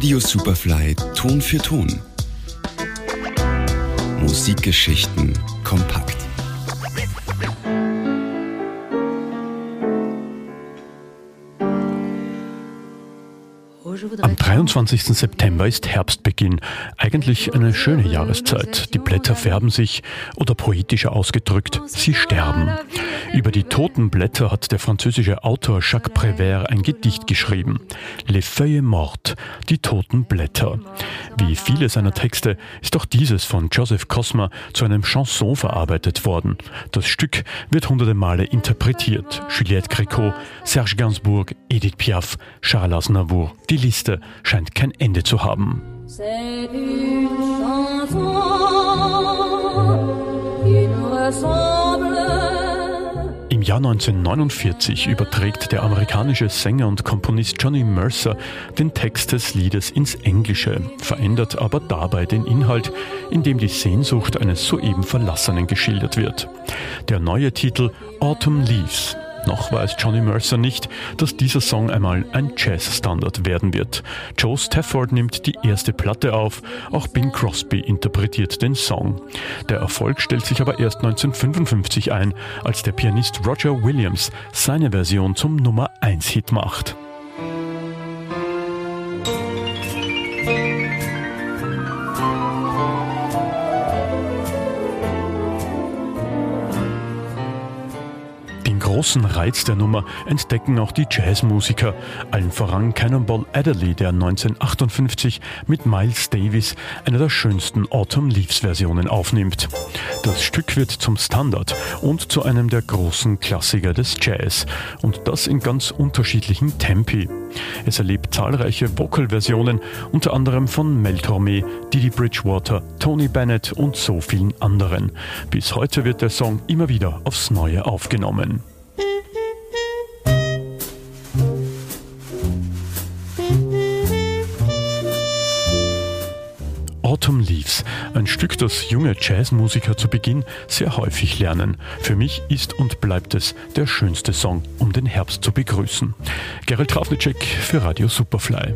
Radio Superfly Ton für Ton. Musikgeschichten kompakt. Am 23. September ist Herbstbeginn, eigentlich eine schöne Jahreszeit. Die Blätter färben sich oder poetischer ausgedrückt, sie sterben. Über die toten Blätter hat der französische Autor Jacques Prévert ein Gedicht geschrieben. Les Feuilles Mortes, die toten Blätter. Wie viele seiner Texte ist auch dieses von Joseph Cosma zu einem Chanson verarbeitet worden. Das Stück wird hunderte Male interpretiert. Juliette Gréco, Serge Gainsbourg, Edith Piaf, Charles Aznavour. Die Liste scheint kein Ende zu haben. Im Jahr 1949 überträgt der amerikanische Sänger und Komponist Johnny Mercer den Text des Liedes ins Englische, verändert aber dabei den Inhalt, indem die Sehnsucht eines soeben Verlassenen geschildert wird. Der neue Titel Autumn Leaves noch weiß Johnny Mercer nicht, dass dieser Song einmal ein Jazz-Standard werden wird. Joe Stafford nimmt die erste Platte auf, auch Bing Crosby interpretiert den Song. Der Erfolg stellt sich aber erst 1955 ein, als der Pianist Roger Williams seine Version zum Nummer 1 Hit macht. Großen Reiz der Nummer entdecken auch die Jazzmusiker, allen voran Cannonball Adderley, der 1958 mit Miles Davis eine der schönsten Autumn Leaves Versionen aufnimmt. Das Stück wird zum Standard und zu einem der großen Klassiker des Jazz und das in ganz unterschiedlichen Tempi. Es erlebt zahlreiche Vocal-Versionen, unter anderem von Mel Tormé, Didi Bridgewater, Tony Bennett und so vielen anderen. Bis heute wird der Song immer wieder aufs Neue aufgenommen. Autumn Leaves, ein Stück, das junge Jazzmusiker zu Beginn sehr häufig lernen. Für mich ist und bleibt es der schönste Song, um den Herbst zu begrüßen. Gerald Trafnicek für Radio Superfly.